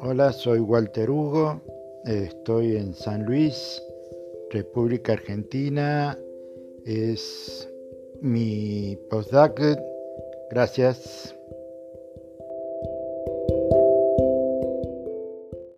Hola, soy Walter Hugo, estoy en San Luis, República Argentina. Es mi postdoc. Gracias.